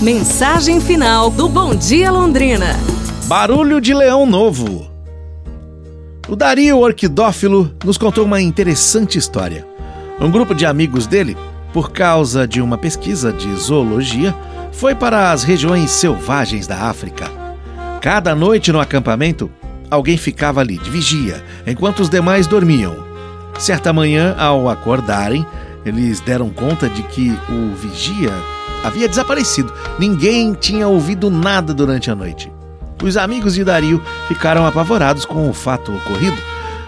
Mensagem final do Bom Dia Londrina. Barulho de leão novo. O Dario Orquidófilo nos contou uma interessante história. Um grupo de amigos dele, por causa de uma pesquisa de zoologia, foi para as regiões selvagens da África. Cada noite no acampamento, alguém ficava ali de vigia, enquanto os demais dormiam. Certa manhã, ao acordarem, eles deram conta de que o vigia havia desaparecido. Ninguém tinha ouvido nada durante a noite. Os amigos de Dario ficaram apavorados com o fato ocorrido.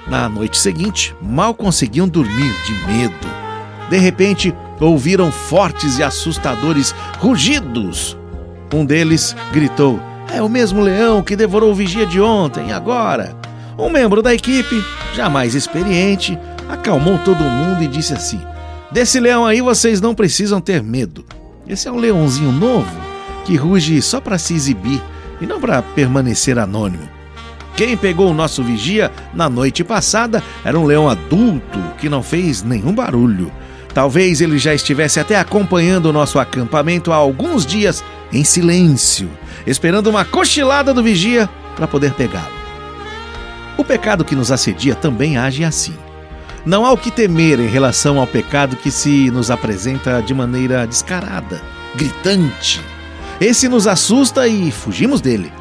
Na noite seguinte, mal conseguiam dormir de medo. De repente, ouviram fortes e assustadores rugidos. Um deles gritou: É o mesmo leão que devorou o vigia de ontem, agora. Um membro da equipe, já mais experiente, acalmou todo mundo e disse assim: Desse leão aí vocês não precisam ter medo. Esse é um leãozinho novo que ruge só para se exibir e não para permanecer anônimo. Quem pegou o nosso vigia na noite passada era um leão adulto que não fez nenhum barulho. Talvez ele já estivesse até acompanhando o nosso acampamento há alguns dias em silêncio, esperando uma cochilada do vigia para poder pegá-lo. O pecado que nos assedia também age assim. Não há o que temer em relação ao pecado que se nos apresenta de maneira descarada, gritante. Esse nos assusta e fugimos dele.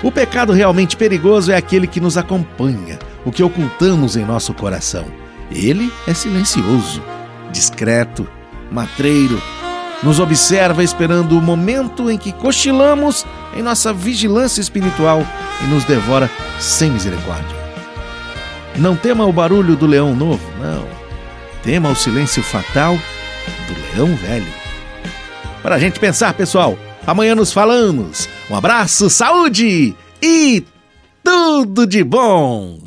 O pecado realmente perigoso é aquele que nos acompanha, o que ocultamos em nosso coração. Ele é silencioso, discreto, matreiro, nos observa esperando o momento em que cochilamos em nossa vigilância espiritual e nos devora sem misericórdia. Não tema o barulho do leão novo, não. Tema o silêncio fatal do leão velho. Para a gente pensar, pessoal, amanhã nos falamos. Um abraço, saúde e tudo de bom!